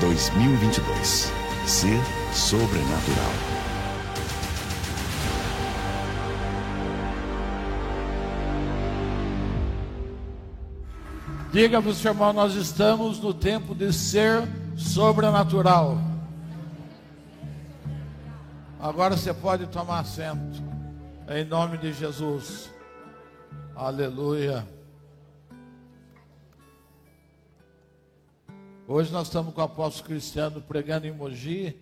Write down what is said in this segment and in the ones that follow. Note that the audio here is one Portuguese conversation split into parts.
2022. Ser sobrenatural. Diga para o seu irmão, nós estamos no tempo de ser sobrenatural. Agora você pode tomar assento. Em nome de Jesus. Aleluia. Hoje nós estamos com o apóstolo Cristiano pregando em Mogi,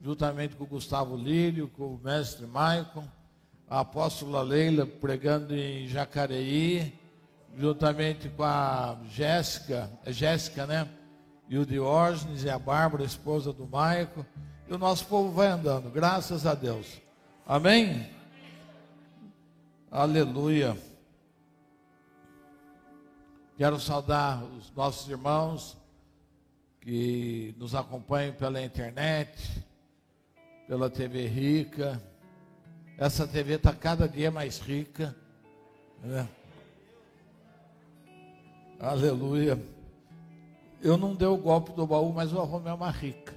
juntamente com o Gustavo Lírio, com o mestre Maicon, a apóstola Leila pregando em Jacareí, juntamente com a Jéssica, é Jéssica, né? E o Diógenes e a Bárbara, esposa do Maicon. E o nosso povo vai andando, graças a Deus. Amém? Aleluia. Quero saudar os nossos irmãos que nos acompanham pela internet, pela TV Rica. Essa TV está cada dia mais rica. Né? Aleluia. Eu não dei o golpe do baú, mas eu arrumei uma rica.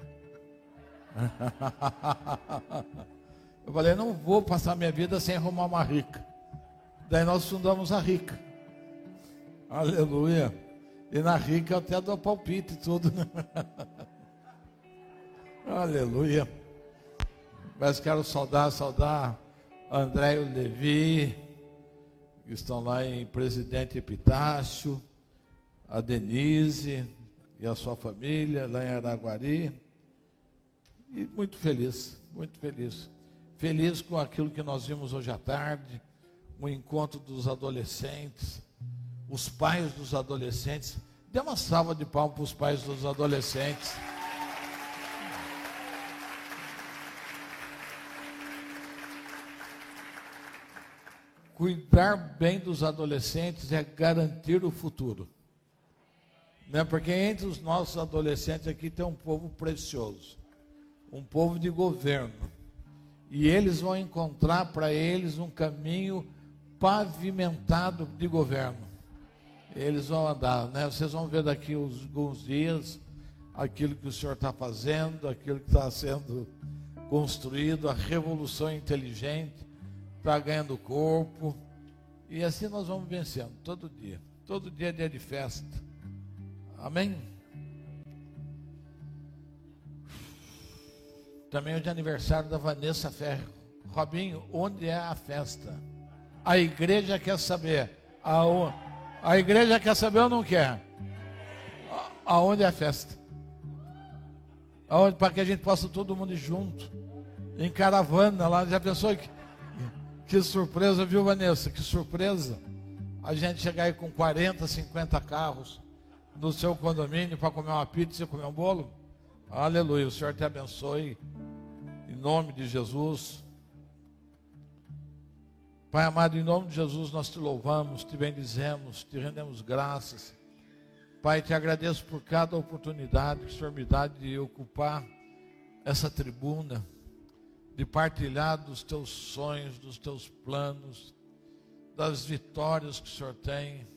Eu falei, não vou passar minha vida sem arrumar uma rica. Daí nós fundamos a rica. Aleluia. E na rica até dou palpite e tudo. Né? Aleluia. Mas quero saudar, saudar André e o Levi, que estão lá em Presidente Epitácio, a Denise e a sua família lá em Araguari. E muito feliz, muito feliz. Feliz com aquilo que nós vimos hoje à tarde, o encontro dos adolescentes os pais dos adolescentes. Dê uma salva de palmas para os pais dos adolescentes. Cuidar bem dos adolescentes é garantir o futuro. Né? Porque entre os nossos adolescentes aqui tem um povo precioso, um povo de governo. E eles vão encontrar para eles um caminho pavimentado de governo eles vão andar, né? Vocês vão ver daqui uns, alguns dias aquilo que o Senhor está fazendo, aquilo que está sendo construído, a revolução inteligente está ganhando corpo. E assim nós vamos vencendo, todo dia. Todo dia é dia de festa. Amém? Também é de aniversário da Vanessa Ferro. Robinho, onde é a festa? A igreja quer saber. Aonde? A igreja quer saber ou não quer? Aonde é a festa? Aonde, para que a gente possa todo mundo junto. Em caravana lá. Já pensou que, que surpresa, viu, Vanessa? Que surpresa. A gente chegar aí com 40, 50 carros no seu condomínio para comer uma pizza e comer um bolo. Aleluia. O Senhor te abençoe. Em nome de Jesus. Pai amado, em nome de Jesus, nós te louvamos, te bendizemos, te rendemos graças. Pai, te agradeço por cada oportunidade que o Senhor me dá de ocupar essa tribuna, de partilhar dos teus sonhos, dos teus planos, das vitórias que o Senhor tem.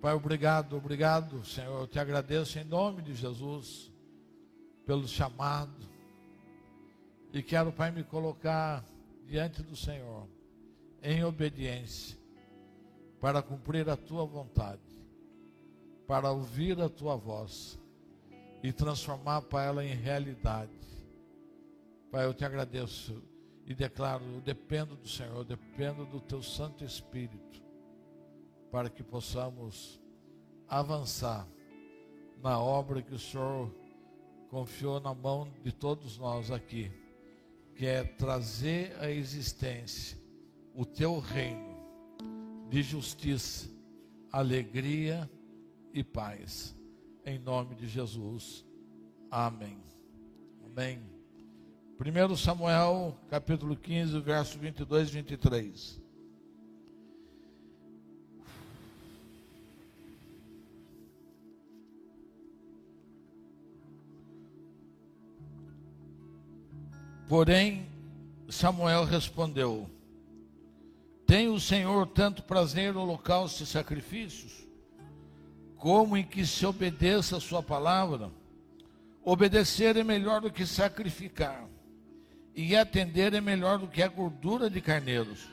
Pai, obrigado, obrigado, Senhor. Eu te agradeço em nome de Jesus pelo chamado. E quero, Pai, me colocar diante do Senhor em obediência, para cumprir a tua vontade, para ouvir a tua voz e transformar para ela em realidade. Pai, eu te agradeço e declaro: eu dependo do Senhor, eu dependo do teu Santo Espírito, para que possamos avançar na obra que o Senhor confiou na mão de todos nós aqui, que é trazer a existência o teu reino de justiça, alegria e paz. Em nome de Jesus. Amém. Amém. 1 Samuel, capítulo 15, verso 22 e 23. Porém, Samuel respondeu: tem o Senhor tanto prazer no holocausto e sacrifícios, como em que se obedeça a sua palavra? Obedecer é melhor do que sacrificar, e atender é melhor do que a gordura de carneiros,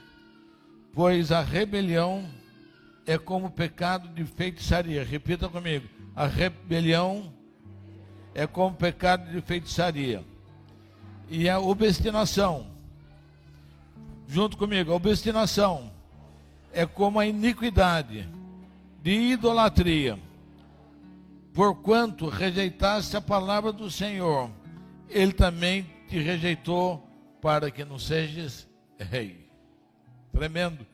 pois a rebelião é como pecado de feitiçaria. Repita comigo: a rebelião é como pecado de feitiçaria. E a obstinação, junto comigo, a obstinação é como a iniquidade de idolatria. Porquanto rejeitaste a palavra do Senhor, ele também te rejeitou para que não sejas rei. Tremendo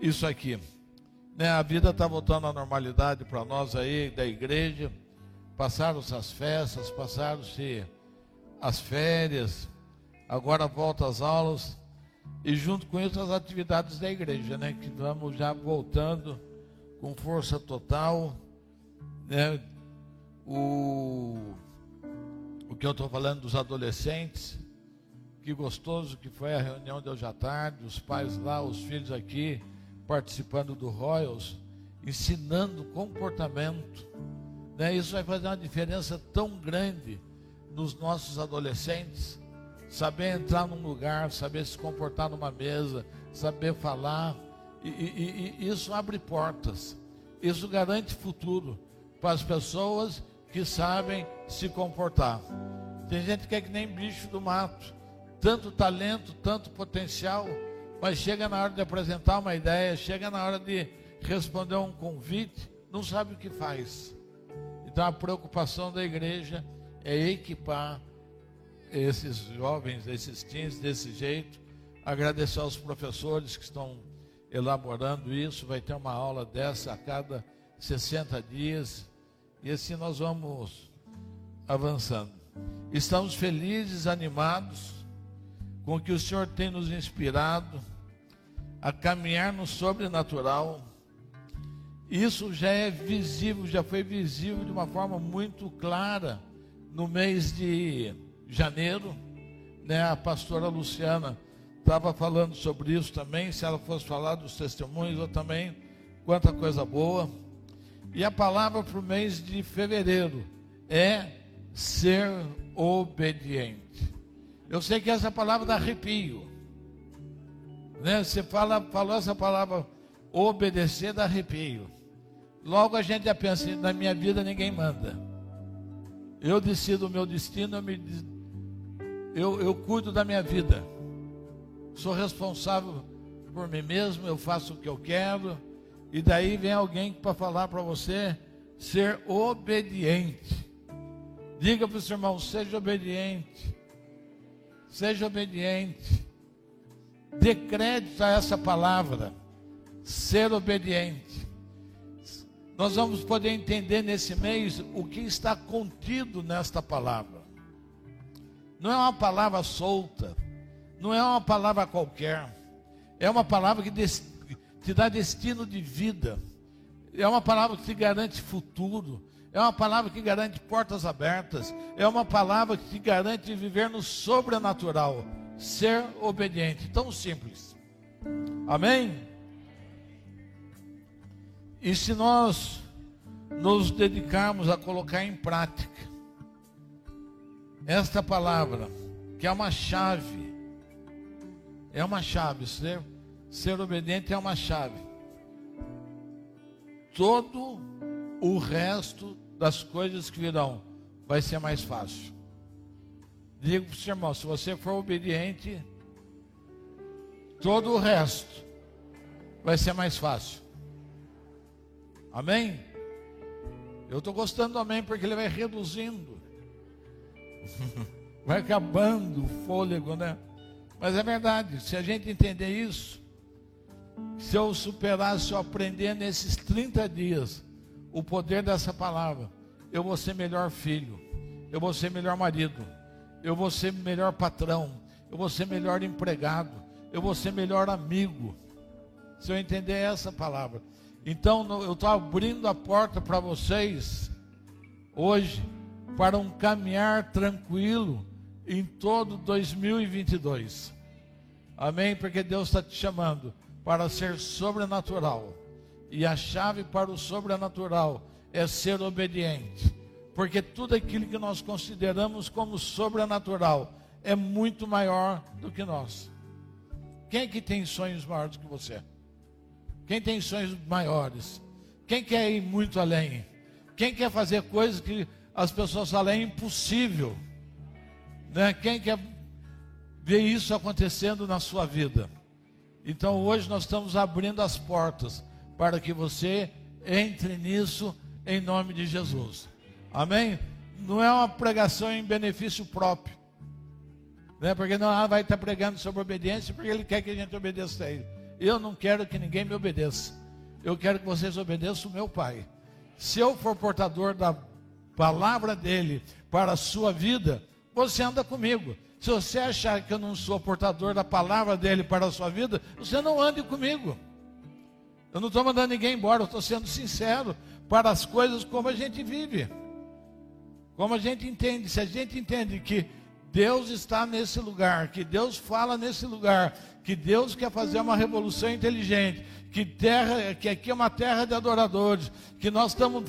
isso aqui. Né, a vida está voltando à normalidade para nós aí da igreja. Passaram-se as festas, passaram-se as férias, agora volta às aulas e junto com isso as atividades da igreja, né? Que vamos já voltando com força total, né? O, o que eu estou falando dos adolescentes, que gostoso que foi a reunião de hoje à tarde, os pais lá, os filhos aqui, participando do Royals, ensinando comportamento. Né? Isso vai fazer uma diferença tão grande nos nossos adolescentes. Saber entrar num lugar, saber se comportar numa mesa, saber falar. E, e, e isso abre portas. Isso garante futuro para as pessoas que sabem se comportar. Tem gente que é que nem bicho do mato. Tanto talento, tanto potencial mas chega na hora de apresentar uma ideia, chega na hora de responder um convite, não sabe o que faz. Então a preocupação da igreja é equipar esses jovens, esses teens desse jeito. Agradecer aos professores que estão elaborando isso. Vai ter uma aula dessa a cada 60 dias. E assim nós vamos avançando. Estamos felizes, animados com o que o Senhor tem nos inspirado a caminhar no sobrenatural. Isso já é visível, já foi visível de uma forma muito clara no mês de janeiro. Né? A pastora Luciana estava falando sobre isso também. Se ela fosse falar dos testemunhos, eu também, quanta coisa boa. E a palavra para o mês de fevereiro é ser obediente. Eu sei que essa palavra dá arrepio. Né? Você fala, falou essa palavra, obedecer dá arrepio. Logo a gente já pensa, na minha vida ninguém manda. Eu decido o meu destino, eu, me, eu, eu cuido da minha vida. Sou responsável por mim mesmo, eu faço o que eu quero. E daí vem alguém para falar para você ser obediente. Diga para o seu irmão, seja obediente. Seja obediente. Dê crédito a essa palavra, ser obediente. Nós vamos poder entender nesse mês o que está contido nesta palavra. Não é uma palavra solta, não é uma palavra qualquer, é uma palavra que te dá destino de vida, é uma palavra que te garante futuro, é uma palavra que garante portas abertas, é uma palavra que te garante viver no sobrenatural ser obediente. Tão simples. Amém? E se nós nos dedicarmos a colocar em prática esta palavra, que é uma chave, é uma chave, ser, ser obediente é uma chave. Todo o resto das coisas que virão vai ser mais fácil. Digo para o irmão: se você for obediente, todo o resto vai ser mais fácil. Amém? Eu estou gostando do amém porque ele vai reduzindo, vai acabando o fôlego, né? Mas é verdade, se a gente entender isso, se eu superar, se eu aprender nesses 30 dias o poder dessa palavra, eu vou ser melhor filho, eu vou ser melhor marido eu vou ser melhor patrão, eu vou ser melhor empregado, eu vou ser melhor amigo. Se eu entender essa palavra. Então, eu estou abrindo a porta para vocês hoje para um caminhar tranquilo em todo 2022. Amém? Porque Deus está te chamando para ser sobrenatural. E a chave para o sobrenatural é ser obediente. Porque tudo aquilo que nós consideramos como sobrenatural é muito maior do que nós. Quem é que tem sonhos maiores do que você? Quem tem sonhos maiores? Quem quer ir muito além? Quem quer fazer coisas que as pessoas falam é impossível? Né? Quem quer ver isso acontecendo na sua vida? Então hoje nós estamos abrindo as portas para que você entre nisso em nome de Jesus. Amém? Não é uma pregação em benefício próprio. Né? Porque não vai estar pregando sobre obediência porque ele quer que a gente obedeça a ele. Eu não quero que ninguém me obedeça. Eu quero que vocês obedeçam o meu Pai. Se eu for portador da palavra dele para a sua vida, você anda comigo. Se você achar que eu não sou portador da palavra dele para a sua vida, você não ande comigo. Eu não estou mandando ninguém embora, eu estou sendo sincero para as coisas como a gente vive. Como a gente entende. Se a gente entende que Deus está nesse lugar, que Deus fala nesse lugar, que Deus quer fazer uma revolução inteligente, que terra, que aqui é uma terra de adoradores, que nós estamos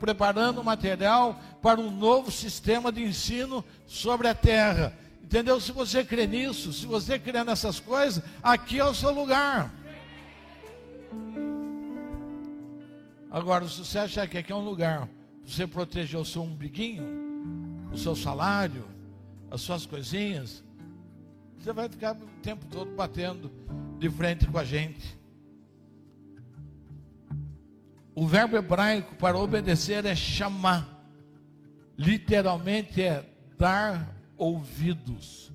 preparando material para um novo sistema de ensino sobre a terra. Entendeu? Se você crê nisso, se você crê nessas coisas, aqui é o seu lugar. Agora, se você achar que aqui é um lugar para você proteger o seu umbiguinho, o seu salário, as suas coisinhas, você vai ficar o tempo todo batendo de frente com a gente. O verbo hebraico para obedecer é chamar. Literalmente é dar ouvidos.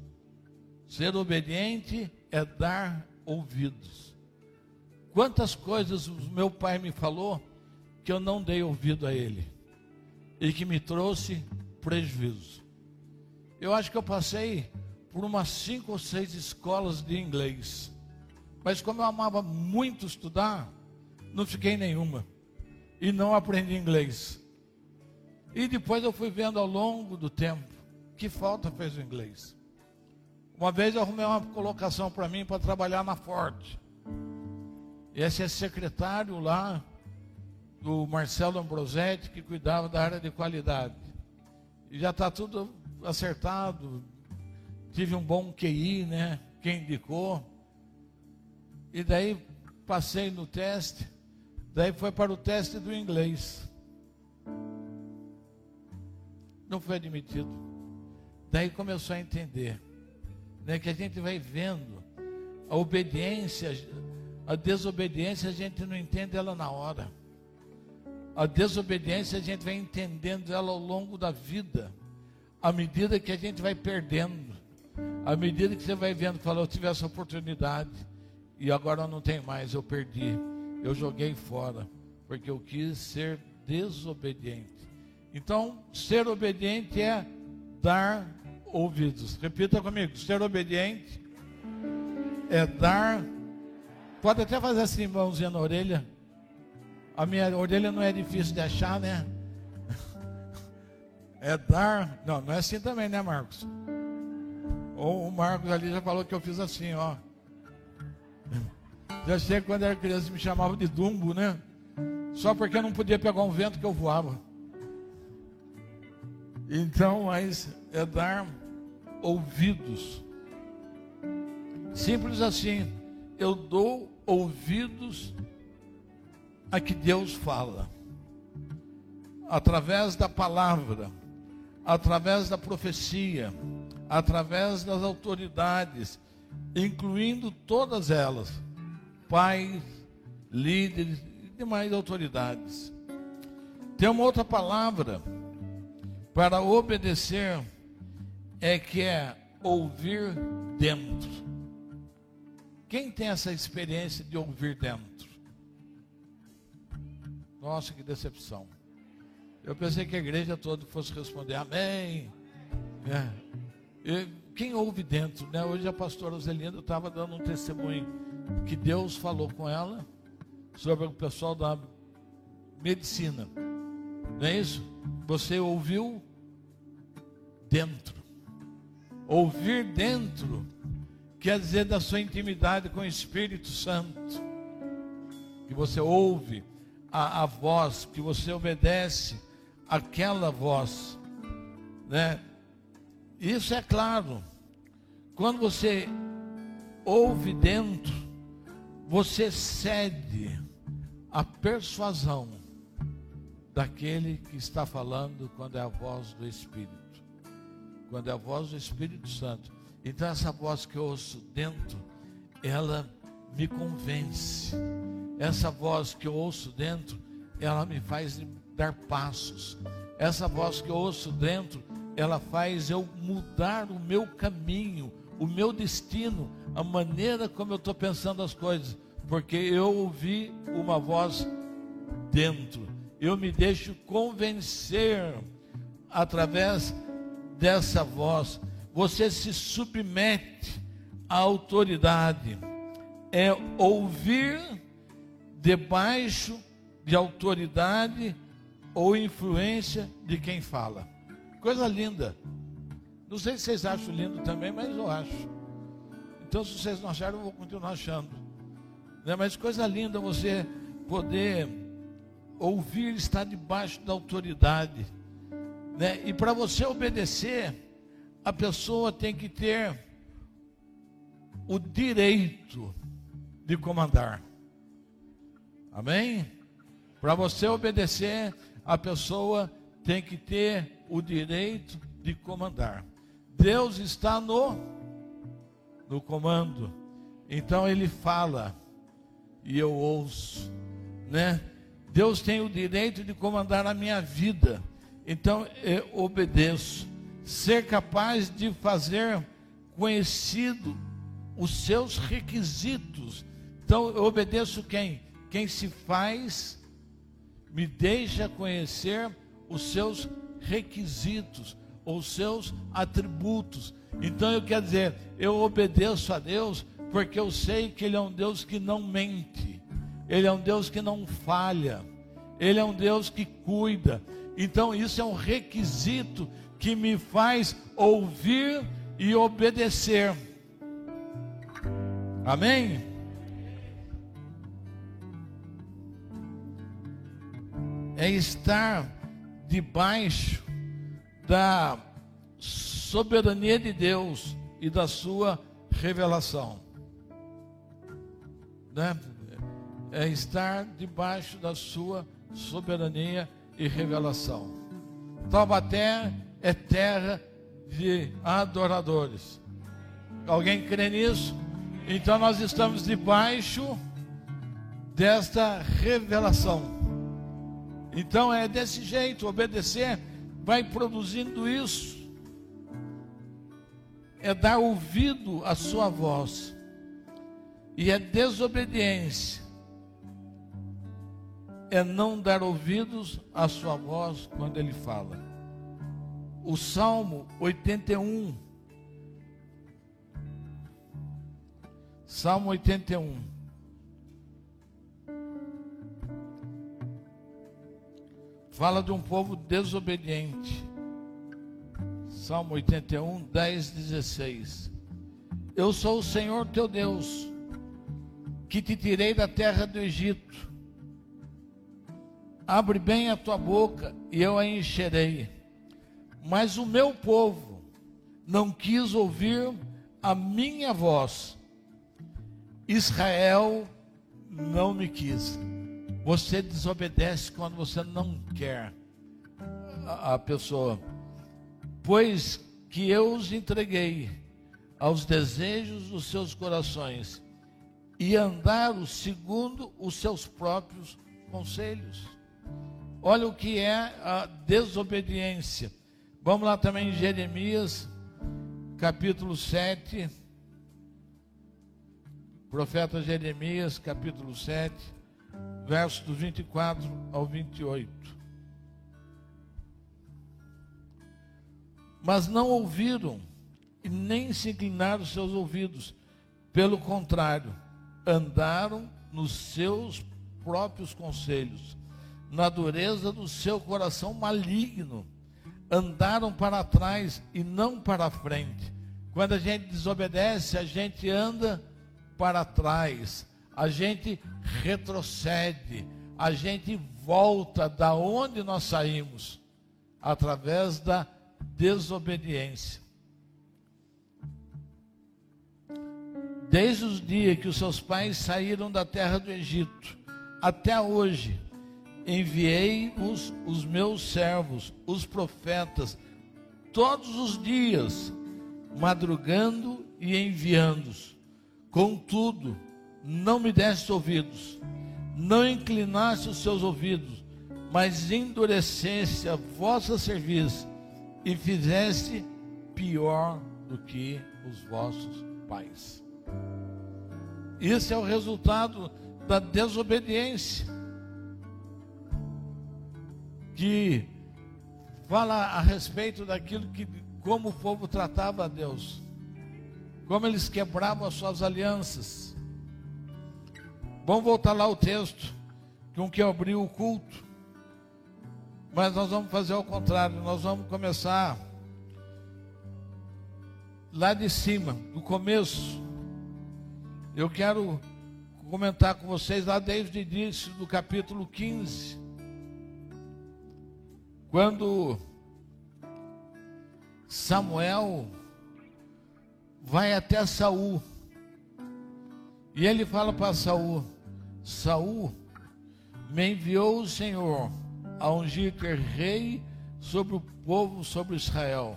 Ser obediente é dar ouvidos. Quantas coisas o meu pai me falou que eu não dei ouvido a ele e que me trouxe prejuízo. Eu acho que eu passei por umas cinco ou seis escolas de inglês, mas como eu amava muito estudar, não fiquei nenhuma e não aprendi inglês. E depois eu fui vendo ao longo do tempo que falta fez o inglês. Uma vez eu arrumei uma colocação para mim para trabalhar na Ford. E esse é secretário lá do Marcelo Ambrosetti, que cuidava da área de qualidade. E já está tudo acertado. Tive um bom QI, né? Quem indicou. E daí passei no teste. Daí foi para o teste do inglês. Não foi admitido. Daí começou a entender né, que a gente vai vendo a obediência, a desobediência, a gente não entende ela na hora. A desobediência a gente vai entendendo ela ao longo da vida, à medida que a gente vai perdendo, à medida que você vai vendo, fala, eu tive essa oportunidade e agora eu não tenho mais, eu perdi, eu joguei fora, porque eu quis ser desobediente. Então, ser obediente é dar ouvidos. Repita comigo: ser obediente é dar. Pode até fazer assim, mãozinha na orelha. A minha orelha não é difícil de achar, né? É dar. Não, não é assim também, né, Marcos? Ou o Marcos ali já falou que eu fiz assim, ó. Já sei que quando era criança me chamava de Dumbo, né? Só porque eu não podia pegar um vento que eu voava. Então, mas é dar ouvidos. Simples assim. Eu dou ouvidos a que Deus fala. Através da palavra, através da profecia, através das autoridades, incluindo todas elas, pais, líderes e demais autoridades. Tem uma outra palavra para obedecer é que é ouvir dentro. Quem tem essa experiência de ouvir dentro? Nossa, que decepção. Eu pensei que a igreja toda fosse responder amém. É. E quem ouve dentro, né? Hoje a pastora Zelinda estava dando um testemunho que Deus falou com ela sobre o pessoal da medicina. Não é isso? Você ouviu dentro. Ouvir dentro quer dizer da sua intimidade com o Espírito Santo. Que você ouve a, a voz, que você obedece aquela voz, né? Isso é claro. Quando você ouve dentro, você cede à persuasão daquele que está falando quando é a voz do Espírito. Quando é a voz do Espírito Santo. Então essa voz que eu ouço dentro, ela me convence. Essa voz que eu ouço dentro, ela me faz dar passos. Essa voz que eu ouço dentro, ela faz eu mudar o meu caminho, o meu destino, a maneira como eu estou pensando as coisas, porque eu ouvi uma voz dentro. Eu me deixo convencer através dessa voz. Você se submete à autoridade. É ouvir debaixo de autoridade ou influência de quem fala. Coisa linda. Não sei se vocês acham lindo também, mas eu acho. Então, se vocês não acharam, eu vou continuar achando. Né? Mas coisa linda você poder ouvir estar debaixo da autoridade. Né? E para você obedecer, a pessoa tem que ter o direito de comandar. Amém? Para você obedecer, a pessoa tem que ter o direito de comandar. Deus está no no comando. Então ele fala e eu ouço, né? Deus tem o direito de comandar a minha vida. Então eu obedeço. Ser capaz de fazer conhecido os seus requisitos. Então eu obedeço quem? Quem se faz me deixa conhecer os seus requisitos, os seus atributos. Então eu quero dizer, eu obedeço a Deus porque eu sei que Ele é um Deus que não mente, Ele é um Deus que não falha, Ele é um Deus que cuida. Então isso é um requisito que me faz ouvir e obedecer. Amém? é estar debaixo da soberania de Deus e da sua revelação. Né? É estar debaixo da sua soberania e revelação. Taubaté é terra de adoradores. Alguém crê nisso? Então nós estamos debaixo desta revelação. Então é desse jeito, obedecer vai produzindo isso. É dar ouvido à sua voz. E é desobediência. É não dar ouvidos à sua voz quando ele fala. O Salmo 81. Salmo 81. Fala de um povo desobediente. Salmo 81, 10, 16. Eu sou o Senhor teu Deus, que te tirei da terra do Egito. Abre bem a tua boca e eu a encherei. Mas o meu povo não quis ouvir a minha voz. Israel não me quis. Você desobedece quando você não quer a, pessoa. Pois que eu os entreguei aos desejos dos seus corações e andaram segundo os seus próprios conselhos. Olha o que é a desobediência. Vamos lá também em Jeremias, capítulo 7. Profeta Jeremias, capítulo 7 versos do 24 ao 28. Mas não ouviram e nem se inclinaram seus ouvidos. Pelo contrário, andaram nos seus próprios conselhos, na dureza do seu coração maligno. Andaram para trás e não para frente. Quando a gente desobedece, a gente anda para trás a gente retrocede, a gente volta da onde nós saímos. através da desobediência. Desde os dias que os seus pais saíram da terra do Egito, até hoje, enviei-os os meus servos, os profetas, todos os dias, madrugando e enviando-os. Contudo, não me deste ouvidos, não inclinaste os seus ouvidos, mas endureceste a vossa serviço e fizeste pior do que os vossos pais. Esse é o resultado da desobediência. Que fala a respeito daquilo que como o povo tratava a Deus. Como eles quebravam as suas alianças. Vamos voltar lá ao texto com que abriu o culto. Mas nós vamos fazer ao contrário, nós vamos começar lá de cima, do começo. Eu quero comentar com vocês lá desde o início do capítulo 15. Quando Samuel vai até Saul. E ele fala para Saul: Saul me enviou o Senhor a ungir-te rei sobre o povo, sobre Israel.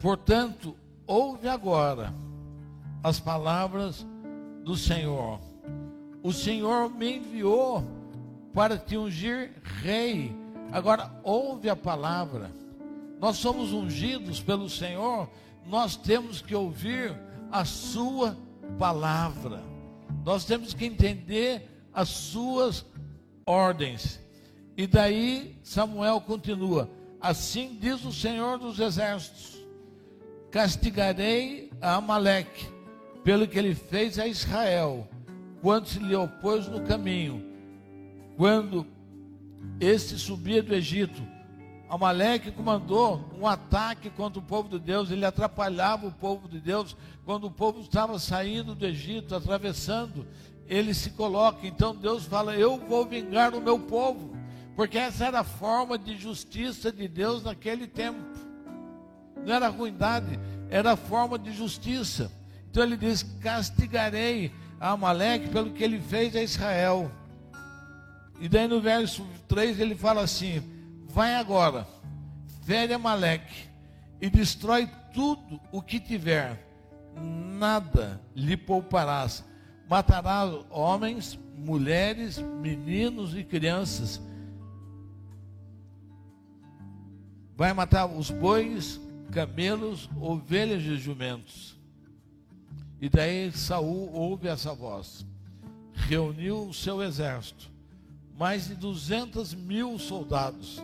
Portanto, ouve agora as palavras do Senhor. O Senhor me enviou para te ungir rei. Agora, ouve a palavra. Nós somos ungidos pelo Senhor, nós temos que ouvir a Sua palavra. Nós temos que entender as Suas ordens. E daí Samuel continua: Assim diz o Senhor dos Exércitos: Castigarei a Amaleque pelo que ele fez a Israel, quando se lhe opôs no caminho, quando este subia do Egito. Amaleque comandou um ataque contra o povo de Deus, ele atrapalhava o povo de Deus. Quando o povo estava saindo do Egito, atravessando, ele se coloca. Então Deus fala: Eu vou vingar o meu povo porque essa era a forma de justiça de Deus naquele tempo. Não era ruindade, era a forma de justiça. Então ele diz: Castigarei a Amaleque pelo que ele fez a Israel. E daí no verso 3 ele fala assim: Vai agora, fere Amaleque e destrói tudo o que tiver, nada lhe pouparás. Matarás homens, mulheres, meninos e crianças vai matar os bois, camelos, ovelhas e jumentos. E daí Saul ouve essa voz. Reuniu o seu exército, mais de 200 mil soldados.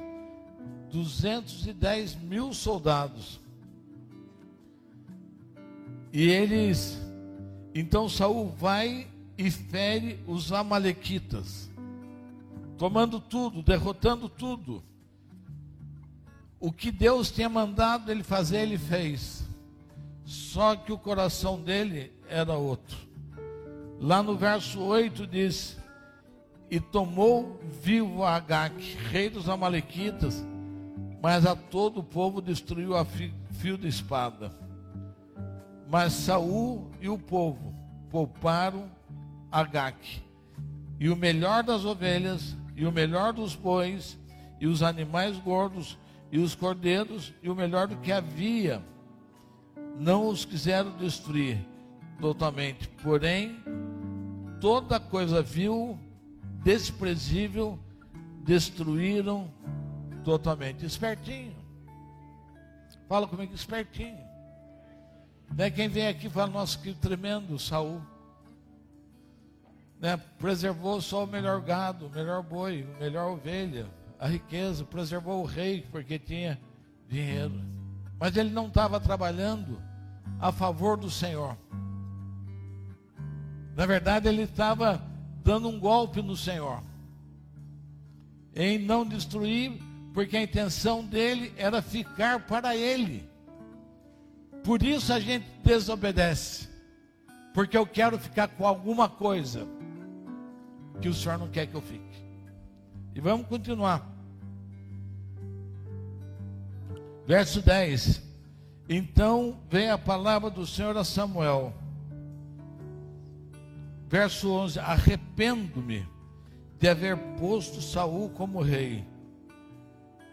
210 mil soldados. E eles, então Saul vai e fere os amalequitas, tomando tudo, derrotando tudo. O que Deus tinha mandado ele fazer, ele fez. Só que o coração dele era outro. Lá no verso 8 diz: E tomou vivo Agag, rei dos Amalequitas, mas a todo o povo destruiu a fio de espada. Mas Saul e o povo pouparam Agag, e o melhor das ovelhas, e o melhor dos bois, e os animais gordos, e os cordeiros, e o melhor do que havia, não os quiseram destruir totalmente, porém, toda coisa vil, desprezível, destruíram totalmente. Espertinho. Fala comigo, espertinho. Né? Quem vem aqui fala, nossa, que tremendo Saul. Né? Preservou só o melhor gado, o melhor boi, a melhor ovelha a riqueza, preservou o rei porque tinha dinheiro. Mas ele não estava trabalhando a favor do Senhor. Na verdade, ele estava dando um golpe no Senhor. Em não destruir, porque a intenção dele era ficar para ele. Por isso a gente desobedece. Porque eu quero ficar com alguma coisa que o Senhor não quer que eu fique. E vamos continuar. Verso 10. Então vem a palavra do Senhor a Samuel. Verso 11: Arrependo-me de haver posto Saul como rei,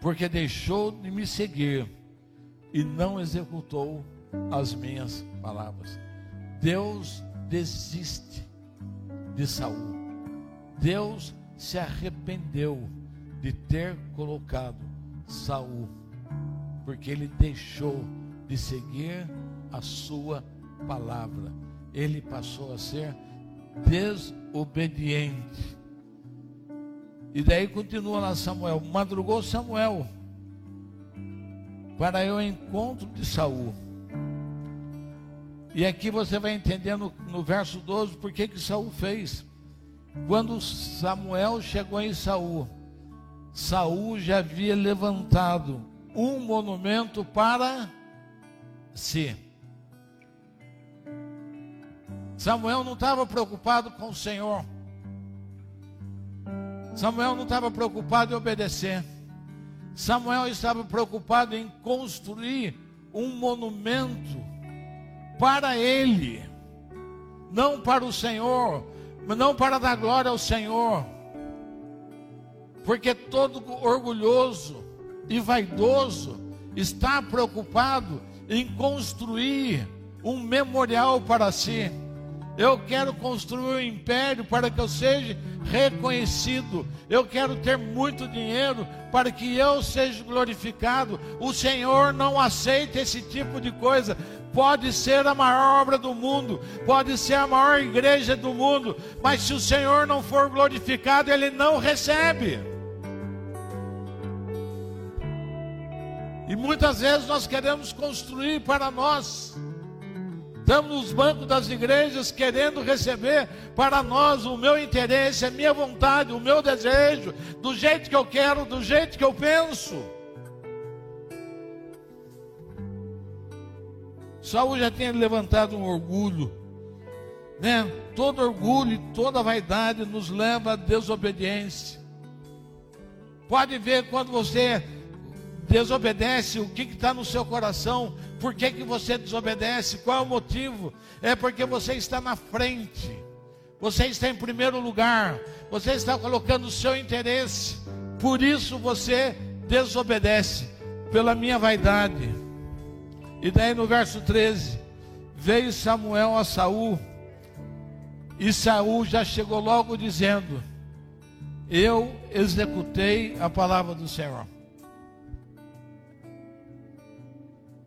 porque deixou de me seguir e não executou as minhas palavras. Deus desiste de Saul. Deus se arrependeu de ter colocado Saul, porque ele deixou de seguir a sua palavra. Ele passou a ser desobediente. E daí continua lá Samuel, madrugou Samuel para ao encontro de Saul. E aqui você vai entender no, no verso 12 por que que Saul fez. Quando Samuel chegou em Saul, Saul já havia levantado um monumento para si. Samuel não estava preocupado com o Senhor. Samuel não estava preocupado em obedecer. Samuel estava preocupado em construir um monumento para ele, não para o Senhor, não para dar glória ao Senhor, porque todo orgulhoso e vaidoso está preocupado em construir um memorial para si. Eu quero construir um império para que eu seja reconhecido. Eu quero ter muito dinheiro para que eu seja glorificado. O Senhor não aceita esse tipo de coisa. Pode ser a maior obra do mundo, pode ser a maior igreja do mundo, mas se o Senhor não for glorificado, ele não recebe. E muitas vezes nós queremos construir para nós. Estamos nos bancos das igrejas querendo receber para nós o meu interesse, a minha vontade, o meu desejo, do jeito que eu quero, do jeito que eu penso. Saul já tinha levantado um orgulho, né? Todo orgulho e toda vaidade nos leva à desobediência. Pode ver quando você desobedece, o que está no seu coração, por que, que você desobedece, qual é o motivo? É porque você está na frente, você está em primeiro lugar, você está colocando o seu interesse, por isso você desobedece, pela minha vaidade. E daí no verso 13, veio Samuel a Saul, e Saul já chegou logo dizendo: Eu executei a palavra do Senhor.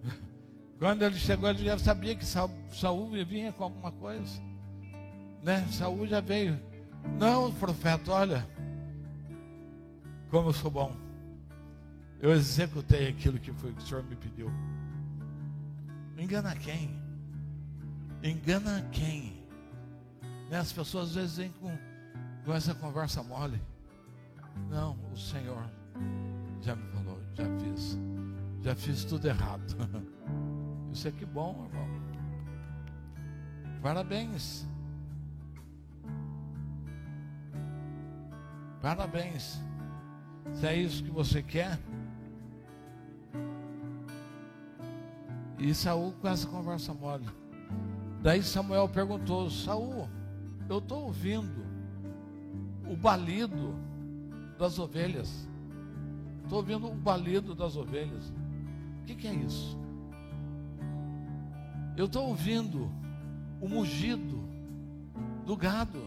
Quando ele chegou, ele já sabia que Saul vinha com alguma coisa. Né? Saul já veio. Não, profeta, olha, como eu sou bom. Eu executei aquilo que foi que o Senhor me pediu. Engana quem? Engana quem? Né? As pessoas às vezes vêm com, com essa conversa mole. Não, o Senhor já me falou, já fiz. Já fiz tudo errado. Isso é que bom, irmão. Parabéns. Parabéns. Se é isso que você quer. E Saul com essa conversa mole. Daí Samuel perguntou: Saul, eu estou ouvindo o balido das ovelhas. Estou ouvindo o balido das ovelhas. O que, que é isso? Eu estou ouvindo o mugido do gado.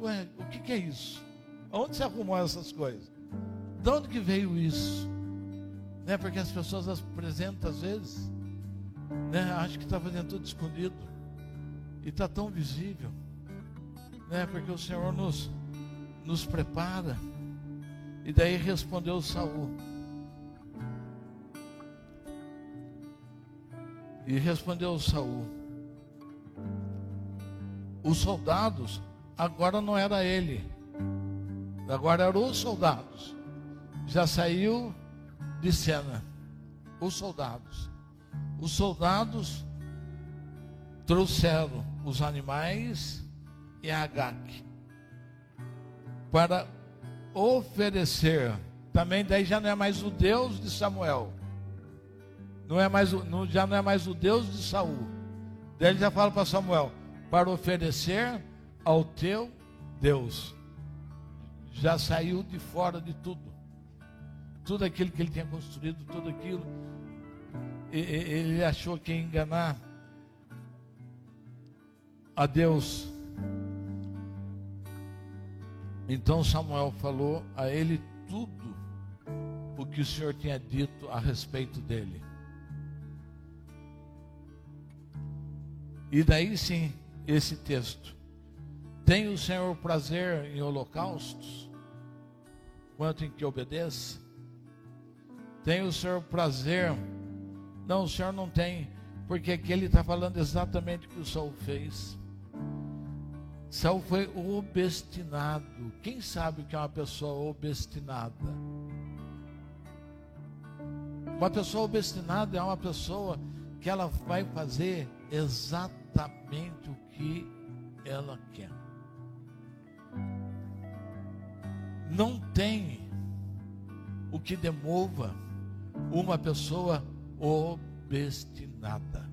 Ué, o que, que é isso? Onde se arrumou essas coisas? De onde que veio isso? Né? Porque as pessoas apresentam às vezes, né? Acho que está fazendo tudo escondido. E está tão visível. Né? Porque o Senhor nos, nos prepara. E daí respondeu Saul. E respondeu Saul: Os soldados, agora não era ele, agora eram os soldados. Já saiu de cena. Os soldados. Os soldados trouxeram os animais e a Agag para oferecer Também daí já não é mais o Deus de Samuel. Não é mais, não, já não é mais o Deus de Saul. Daí ele já fala para Samuel, para oferecer ao teu Deus. Já saiu de fora de tudo. Tudo aquilo que ele tinha construído, tudo aquilo. Ele achou que ia enganar a Deus. Então Samuel falou a ele tudo o que o Senhor tinha dito a respeito dele. E daí sim, esse texto. Tem o Senhor prazer em holocaustos, quanto em que obedeça? Tem o Senhor prazer? Não, o Senhor não tem, porque aqui ele está falando exatamente o que o Saul fez. Saul foi obstinado. Quem sabe o que é uma pessoa obstinada? Uma pessoa obstinada é uma pessoa que ela vai fazer exatamente o que ela quer. Não tem o que demova uma pessoa obstinada.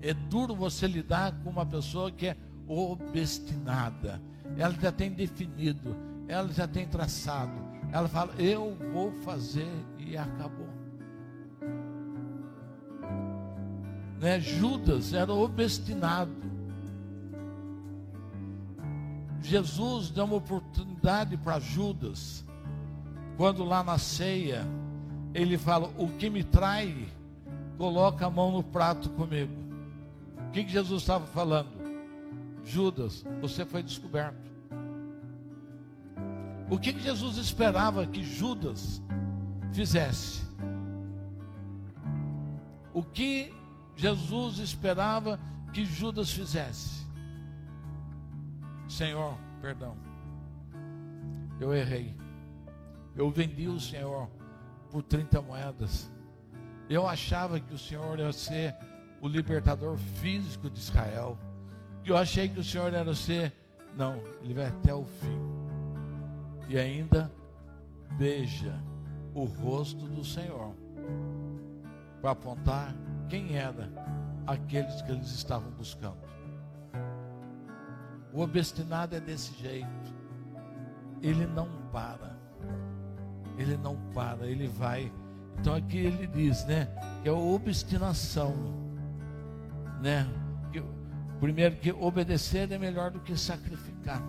É duro você lidar com uma pessoa que é obstinada. Ela já tem definido, ela já tem traçado. Ela fala: Eu vou fazer e acabou. Né? Judas era obstinado. Jesus deu uma oportunidade para Judas, quando lá na ceia, ele fala: O que me trai, coloca a mão no prato comigo. O que, que Jesus estava falando? Judas, você foi descoberto. O que, que Jesus esperava que Judas fizesse? O que Jesus esperava que Judas fizesse? Senhor, perdão, eu errei. Eu vendi o Senhor por 30 moedas. Eu achava que o Senhor ia ser o libertador físico de Israel eu achei que o Senhor era ser. Não, ele vai até o fim. E ainda beija o rosto do Senhor para apontar quem era aqueles que eles estavam buscando. O obstinado é desse jeito. Ele não para. Ele não para, ele vai. Então aqui ele diz, né, que é obstinação, né? Primeiro, que obedecer é melhor do que sacrificar.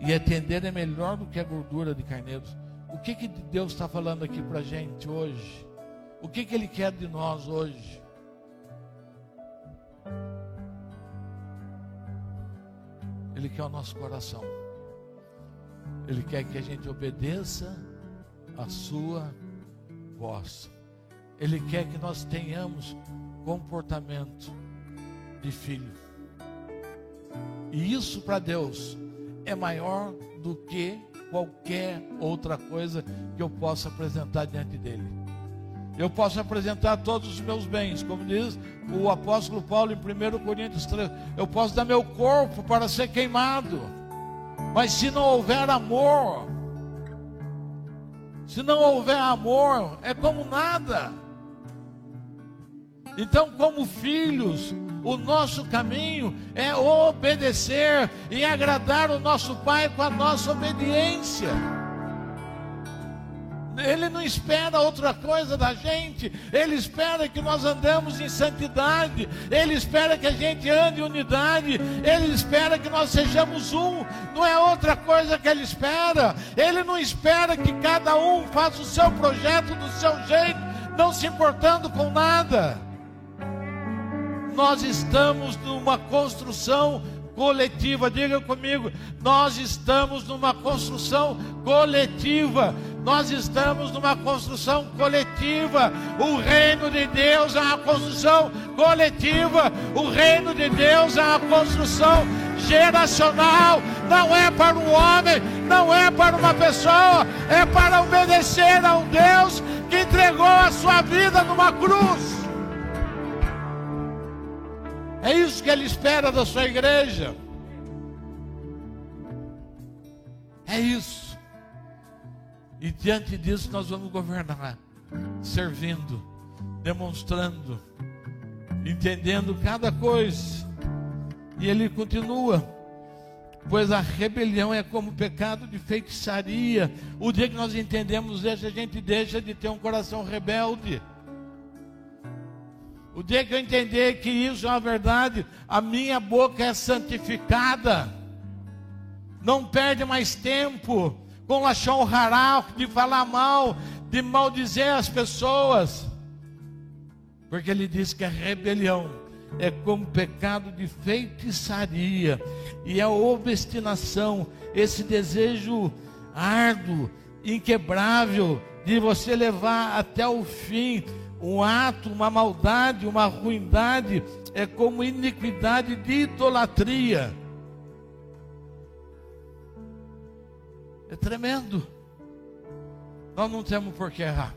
E atender é melhor do que a gordura de carneiros. O que, que Deus está falando aqui para gente hoje? O que, que Ele quer de nós hoje? Ele quer o nosso coração. Ele quer que a gente obedeça a Sua voz. Ele quer que nós tenhamos comportamento de filho. E isso para Deus é maior do que qualquer outra coisa que eu possa apresentar diante dele. Eu posso apresentar todos os meus bens, como diz o apóstolo Paulo em 1 Coríntios 3. Eu posso dar meu corpo para ser queimado, mas se não houver amor, se não houver amor, é como nada. Então, como filhos, o nosso caminho é obedecer e agradar o nosso Pai com a nossa obediência. Ele não espera outra coisa da gente, ele espera que nós andamos em santidade, ele espera que a gente ande em unidade, ele espera que nós sejamos um, não é outra coisa que ele espera, ele não espera que cada um faça o seu projeto do seu jeito, não se importando com nada. Nós estamos numa construção coletiva. Diga comigo, nós estamos numa construção coletiva. Nós estamos numa construção coletiva. O reino de Deus é uma construção coletiva. O reino de Deus é uma construção geracional. Não é para um homem, não é para uma pessoa, é para obedecer a um Deus que entregou a sua vida numa cruz. É isso que ele espera da sua igreja. É isso. E diante disso nós vamos governar, servindo, demonstrando, entendendo cada coisa. E ele continua pois a rebelião é como pecado de feitiçaria. O dia que nós entendemos isso, a gente deixa de ter um coração rebelde. O dia que eu entender que isso é uma verdade, a minha boca é santificada. Não perde mais tempo com lachão rará, de falar mal, de maldizer as pessoas. Porque ele diz que a rebelião é como pecado de feitiçaria e a obstinação, esse desejo árduo, inquebrável de você levar até o fim um ato, uma maldade, uma ruindade, é como iniquidade de idolatria. É tremendo. Nós não temos por que errar.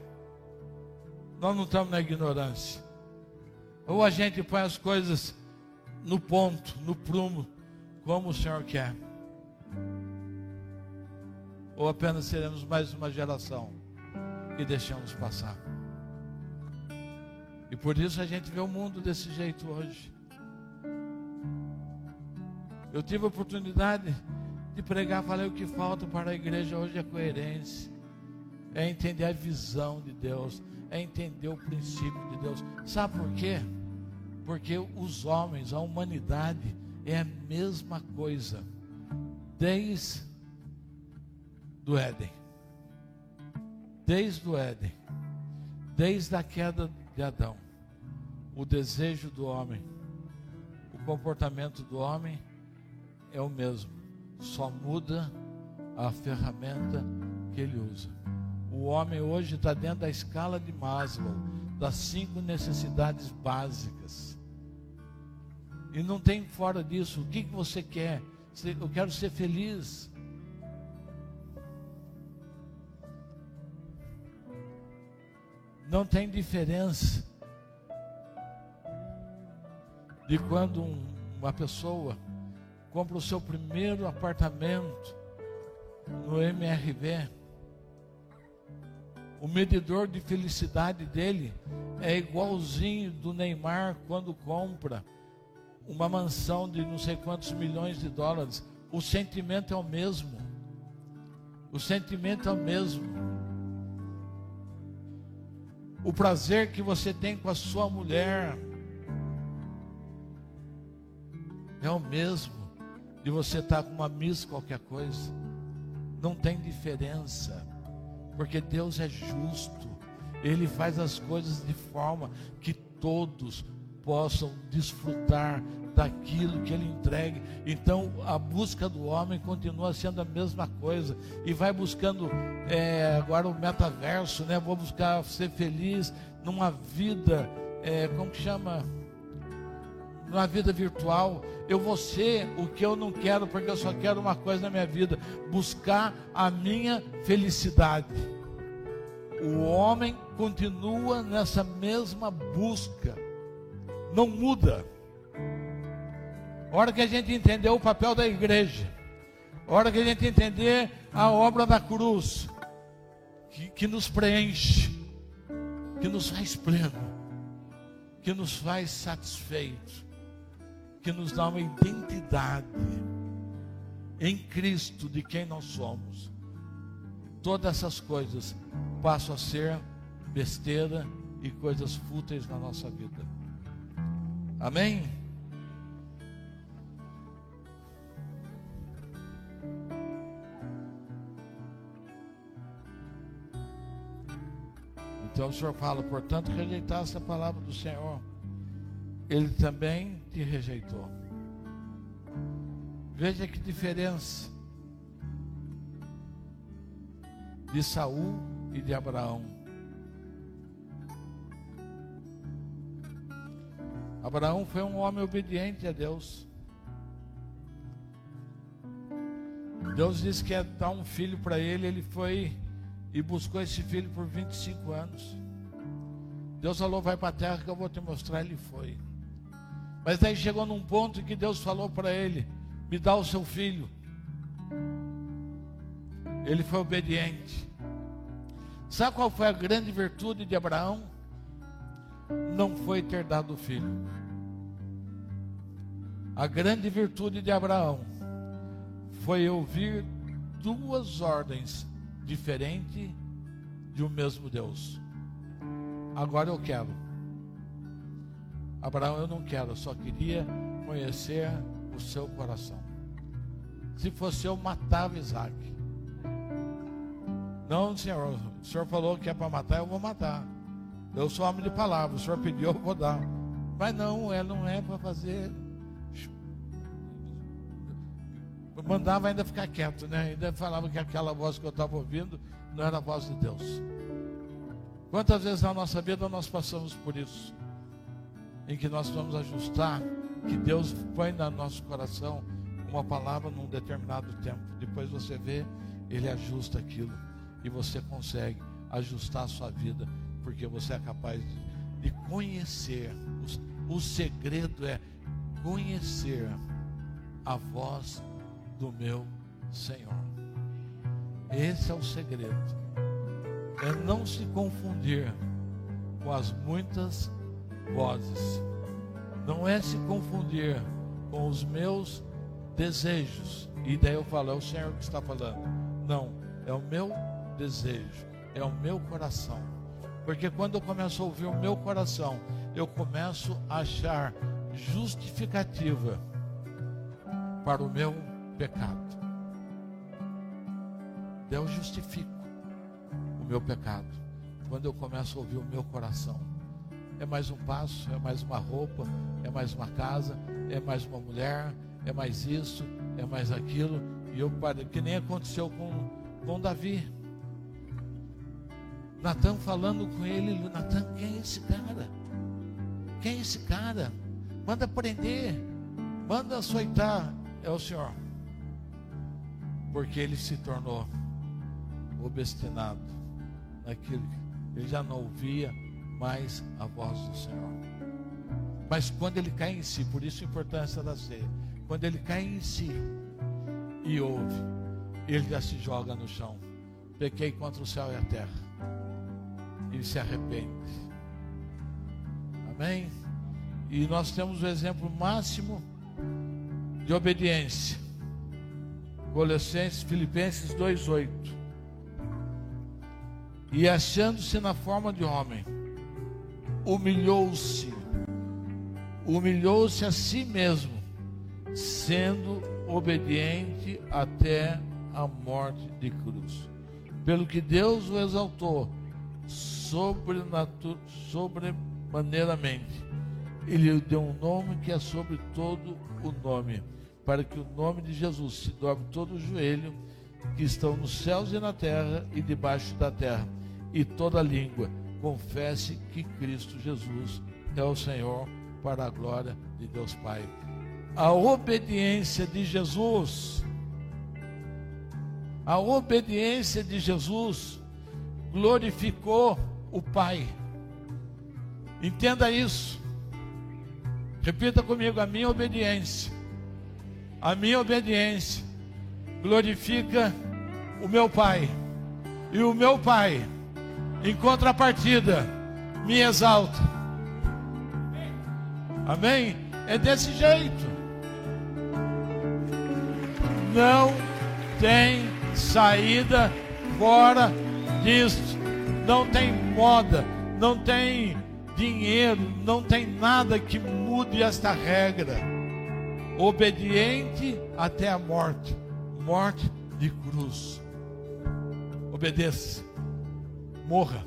Nós não estamos na ignorância. Ou a gente põe as coisas no ponto, no prumo, como o Senhor quer. Ou apenas seremos mais uma geração que deixamos passar. E por isso a gente vê o mundo desse jeito hoje. Eu tive a oportunidade de pregar, falei o que falta para a igreja hoje é coerência, é entender a visão de Deus, é entender o princípio de Deus. Sabe por quê? Porque os homens, a humanidade é a mesma coisa desde do Éden. Desde o Éden. Desde a queda de Adão. O desejo do homem, o comportamento do homem é o mesmo. Só muda a ferramenta que ele usa. O homem hoje está dentro da escala de Maslow, das cinco necessidades básicas. E não tem fora disso. O que, que você quer? Eu quero ser feliz. Não tem diferença de quando um, uma pessoa compra o seu primeiro apartamento no MRV o medidor de felicidade dele é igualzinho do Neymar quando compra uma mansão de não sei quantos milhões de dólares. O sentimento é o mesmo. O sentimento é o mesmo. O prazer que você tem com a sua mulher é o mesmo de você estar com uma miss qualquer coisa. Não tem diferença porque Deus é justo, Ele faz as coisas de forma que todos possam desfrutar daquilo que Ele entregue. Então a busca do homem continua sendo a mesma coisa e vai buscando é, agora o metaverso, né? Vou buscar ser feliz numa vida, é, como que chama? Numa vida virtual. Eu vou ser o que eu não quero, porque eu só quero uma coisa na minha vida: buscar a minha felicidade. O homem continua nessa mesma busca, não muda. Hora que a gente entender o papel da igreja, hora que a gente entender a obra da cruz, que, que nos preenche, que nos faz pleno, que nos faz satisfeitos, que nos dá uma identidade em Cristo de quem nós somos. Todas essas coisas passam a ser besteira e coisas fúteis na nossa vida. Amém? Então o Senhor fala, portanto, rejeitasse a palavra do Senhor ele também te rejeitou. Veja que diferença de Saul e de Abraão. Abraão foi um homem obediente a Deus. Deus disse que ia dar um filho para ele, ele foi e buscou esse filho por 25 anos. Deus falou: Vai para a terra que eu vou te mostrar. Ele foi. Mas daí chegou num ponto que Deus falou para ele: Me dá o seu filho. Ele foi obediente. Sabe qual foi a grande virtude de Abraão? Não foi ter dado filho. A grande virtude de Abraão foi ouvir duas ordens diferentes de um mesmo Deus. Agora eu quero. Abraão, eu não quero, eu só queria conhecer o seu coração. Se fosse eu, matava Isaac. Não, senhor, o senhor falou que é para matar, eu vou matar. Eu sou homem de palavra, o senhor pediu, eu vou dar. Mas não, é, não é para fazer. Mandava ainda ficar quieto, né? Ainda falava que aquela voz que eu estava ouvindo não era a voz de Deus. Quantas vezes na nossa vida nós passamos por isso? Em que nós vamos ajustar, que Deus põe no nosso coração uma palavra num determinado tempo. Depois você vê, Ele ajusta aquilo. E você consegue ajustar a sua vida, porque você é capaz de, de conhecer. O, o segredo é conhecer a voz do meu Senhor. Esse é o segredo. É não se confundir com as muitas vozes. Não é se confundir com os meus desejos. E daí eu falo, é o Senhor que está falando. Não, é o meu desejo, é o meu coração. Porque quando eu começo a ouvir o meu coração, eu começo a achar justificativa para o meu pecado. Eu justifico o meu pecado quando eu começo a ouvir o meu coração. É mais um passo, é mais uma roupa, é mais uma casa, é mais uma mulher, é mais isso, é mais aquilo. E eu que nem aconteceu com, com Davi. Natan falando com ele, Natan, quem é esse cara? Quem é esse cara? Manda prender, manda açoitar. É o Senhor. Porque ele se tornou obstinado naquilo. Ele já não ouvia mais a voz do Senhor. Mas quando ele cai em si, por isso a importância da ceia. Quando ele cai em si e ouve, ele já se joga no chão. Pequei contra o céu e a terra. E se arrepende. Amém? E nós temos o exemplo máximo de obediência. Colossenses, Filipenses 2:8. E achando-se na forma de homem, humilhou-se, humilhou-se a si mesmo, sendo obediente até a morte de cruz. Pelo que Deus o exaltou sobremaneiramente. Ele lhe deu um nome que é sobre todo o nome, para que o nome de Jesus se dobre todo o joelho que estão nos céus e na terra e debaixo da terra, e toda língua confesse que Cristo Jesus é o Senhor para a glória de Deus Pai a obediência de Jesus, a obediência de Jesus glorificou o Pai. Entenda isso. Repita comigo: a minha obediência, a minha obediência glorifica o meu Pai, e o meu Pai, em contrapartida, me exalta. Amém? É desse jeito não tem saída fora disso. Não tem moda, não tem dinheiro, não tem nada que mude esta regra. Obediente até a morte morte de cruz. Obedeça, morra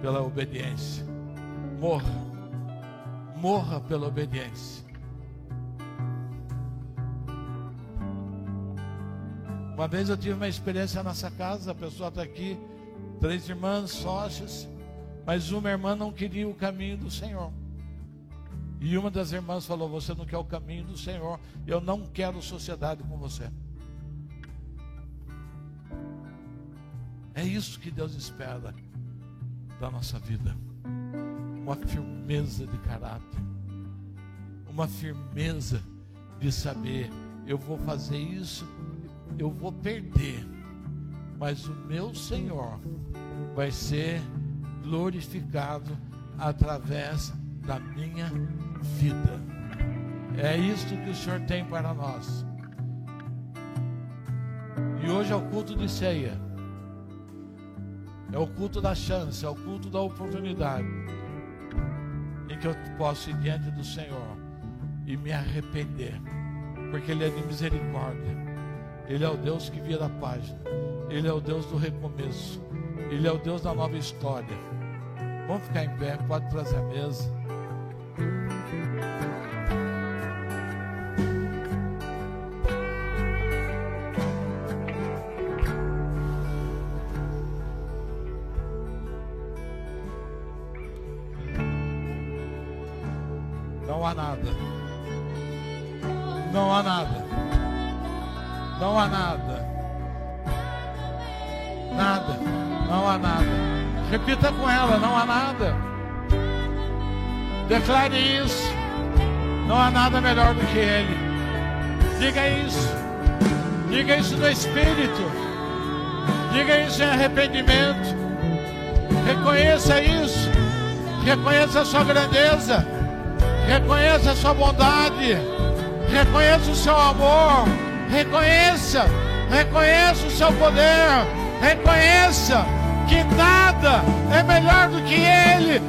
pela obediência, morra, morra pela obediência. Uma vez eu tive uma experiência na nossa casa, a pessoa está aqui, três irmãs sócias, mas uma irmã não queria o caminho do Senhor. E uma das irmãs falou: Você não quer o caminho do Senhor, eu não quero sociedade com você. É isso que Deus espera da nossa vida. Uma firmeza de caráter, uma firmeza de saber: eu vou fazer isso eu vou perder, mas o meu Senhor vai ser glorificado através da minha vida. É isto que o Senhor tem para nós. E hoje é o culto de ceia. É o culto da chance, é o culto da oportunidade. Em que eu posso ir diante do Senhor e me arrepender. Porque Ele é de misericórdia. Ele é o Deus que vira a página. Ele é o Deus do recomeço. Ele é o Deus da nova história. Vamos ficar em pé, pode trazer a mesa. Declare isso. Não há nada melhor do que Ele. Diga isso. Diga isso no Espírito. Diga isso em arrependimento. Reconheça isso. Reconheça a sua grandeza. Reconheça a sua bondade. Reconheça o seu amor. Reconheça. Reconheça o seu poder. Reconheça que nada é melhor do que Ele.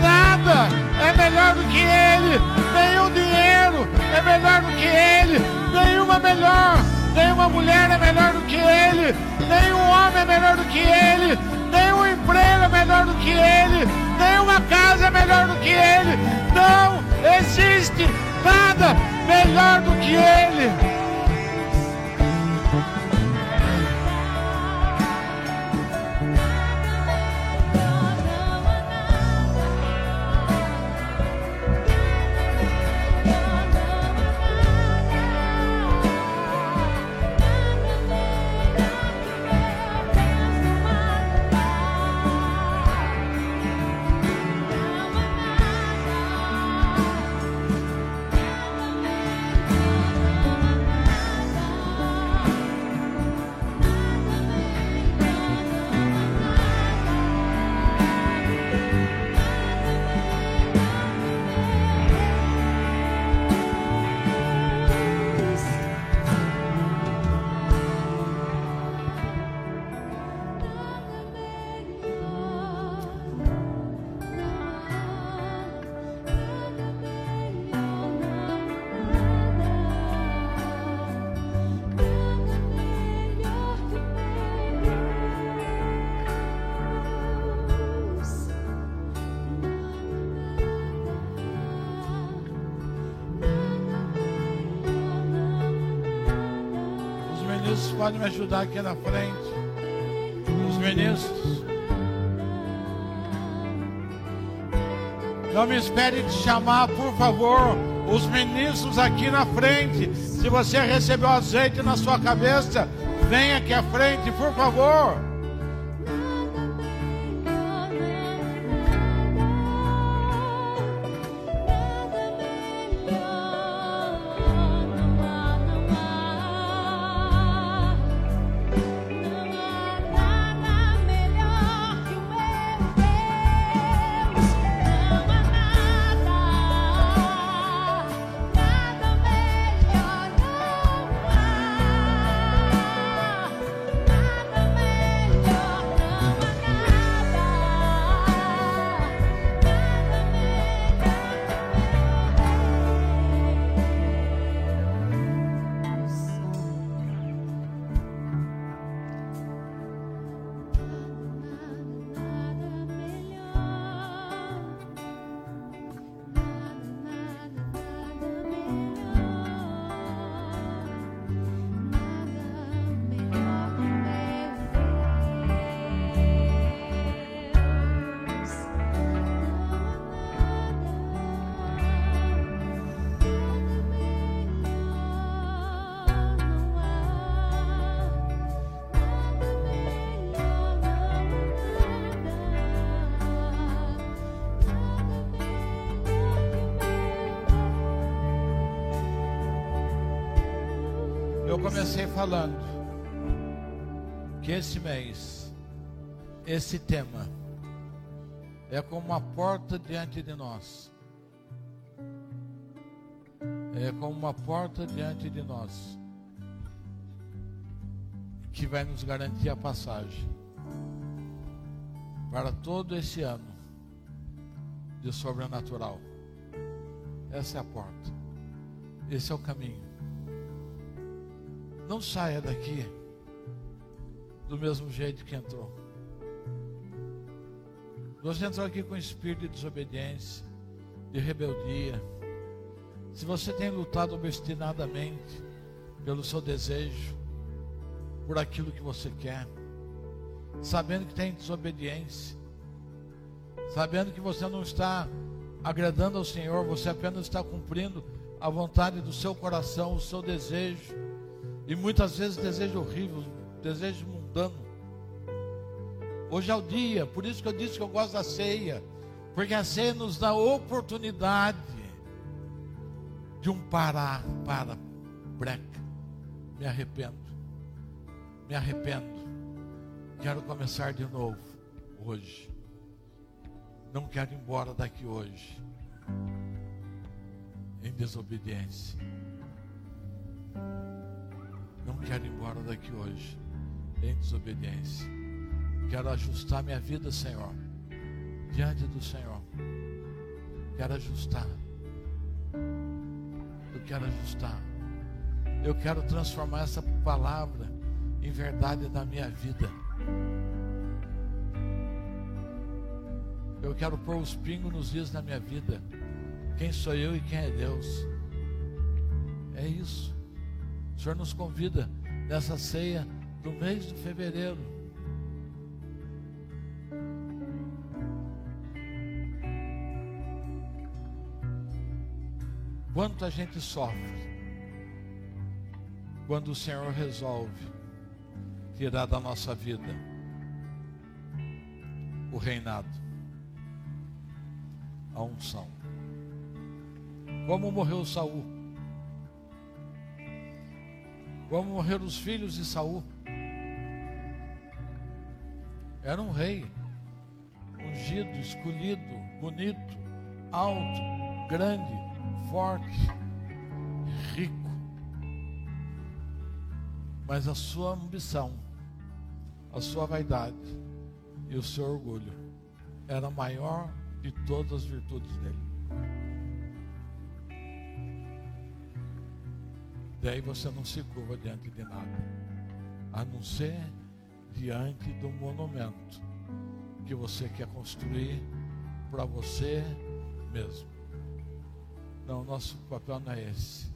Nada melhor do que Ele. Nenhum dinheiro é melhor do que Ele. Nenhuma melhor. Nenhuma mulher é melhor do que Ele. Nenhum homem é melhor do que Ele. Nenhum emprego é melhor do que Ele. Nenhuma casa é melhor do que Ele. Não existe nada melhor do que Ele. Podem me ajudar aqui na frente. Os ministros. Não me espere te chamar, por favor. Os ministros aqui na frente. Se você recebeu azeite na sua cabeça, venha aqui à frente, por favor. Comecei falando que esse mês esse tema. É como uma porta diante de nós. É como uma porta diante de nós. Que vai nos garantir a passagem para todo esse ano de sobrenatural. Essa é a porta. Esse é o caminho. Não saia daqui do mesmo jeito que entrou. Você entrou aqui com espírito de desobediência, de rebeldia. Se você tem lutado obstinadamente pelo seu desejo, por aquilo que você quer, sabendo que tem desobediência, sabendo que você não está agradando ao Senhor, você apenas está cumprindo a vontade do seu coração, o seu desejo, e muitas vezes desejo horrível, desejo mundano. Hoje é o dia, por isso que eu disse que eu gosto da ceia, porque a ceia nos dá oportunidade de um parar, para, breca, me arrependo, me arrependo Quero começar de novo hoje. Não quero ir embora daqui hoje em desobediência. Não quero ir embora daqui hoje em desobediência. Quero ajustar minha vida, Senhor, diante do Senhor. Quero ajustar. Eu quero ajustar. Eu quero transformar essa palavra em verdade na minha vida. Eu quero pôr os pingos nos dias da minha vida. Quem sou eu e quem é Deus? É isso. O Senhor nos convida nessa ceia do mês de fevereiro. Quanto a gente sofre quando o Senhor resolve tirar da nossa vida o reinado, a unção. Como morreu Saul? Como morreram os filhos de Saul? Era um rei, ungido, escolhido, bonito, alto, grande, forte, rico. Mas a sua ambição a sua vaidade e o seu orgulho era maior de todas as virtudes dele. Daí você não se curva diante de nada, a não ser diante do monumento que você quer construir para você mesmo. Não, nosso papel não é esse.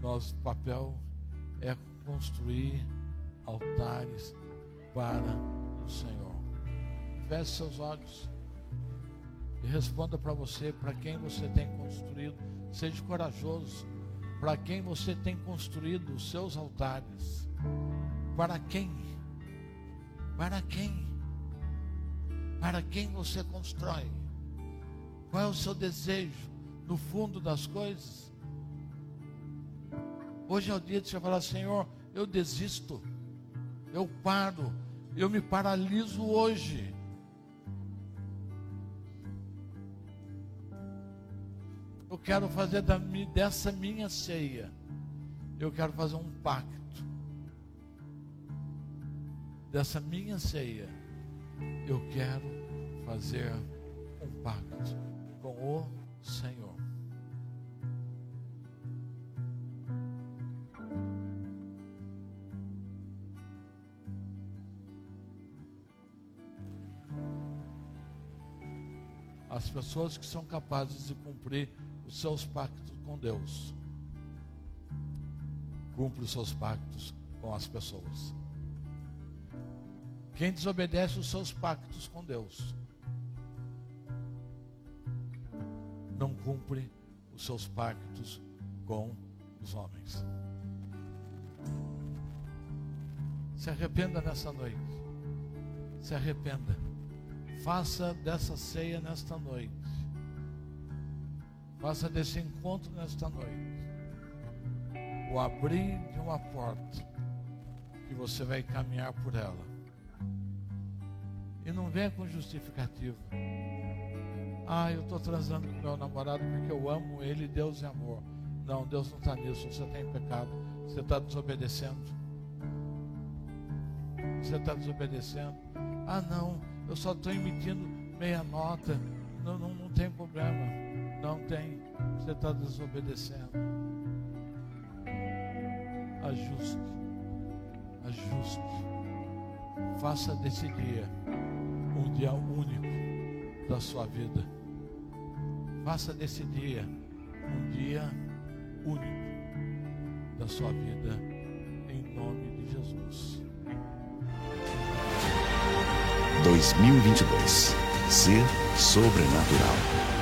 Nosso papel é construir altares para o Senhor. Feche seus olhos e responda para você, para quem você tem construído. Seja corajoso. Para quem você tem construído os seus altares. Para quem? Para quem? Para quem você constrói? Qual é o seu desejo no fundo das coisas? Hoje é o dia de você falar, Senhor, eu desisto eu paro, eu me paraliso hoje. Quero fazer dessa minha ceia, eu quero fazer um pacto. Dessa minha ceia, eu quero fazer um pacto com o Senhor. As pessoas que são capazes de cumprir os seus pactos com Deus. Cumpre os seus pactos com as pessoas. Quem desobedece os seus pactos com Deus não cumpre os seus pactos com os homens. Se arrependa nessa noite. Se arrependa. Faça dessa ceia nesta noite. Faça desse encontro nesta noite. O abrir de uma porta que você vai caminhar por ela. E não venha com justificativa. Ah, eu estou transando com meu namorado porque eu amo ele, Deus é amor. Não, Deus não está nisso. Você está em pecado. Você está desobedecendo. Você está desobedecendo. Ah, não, eu só estou emitindo meia nota. Não, não, não tem problema. Não tem. Você está desobedecendo. Ajuste. Ajuste. Faça desse dia um dia único da sua vida. Faça desse dia um dia único da sua vida, em nome de Jesus. 2022 Ser sobrenatural.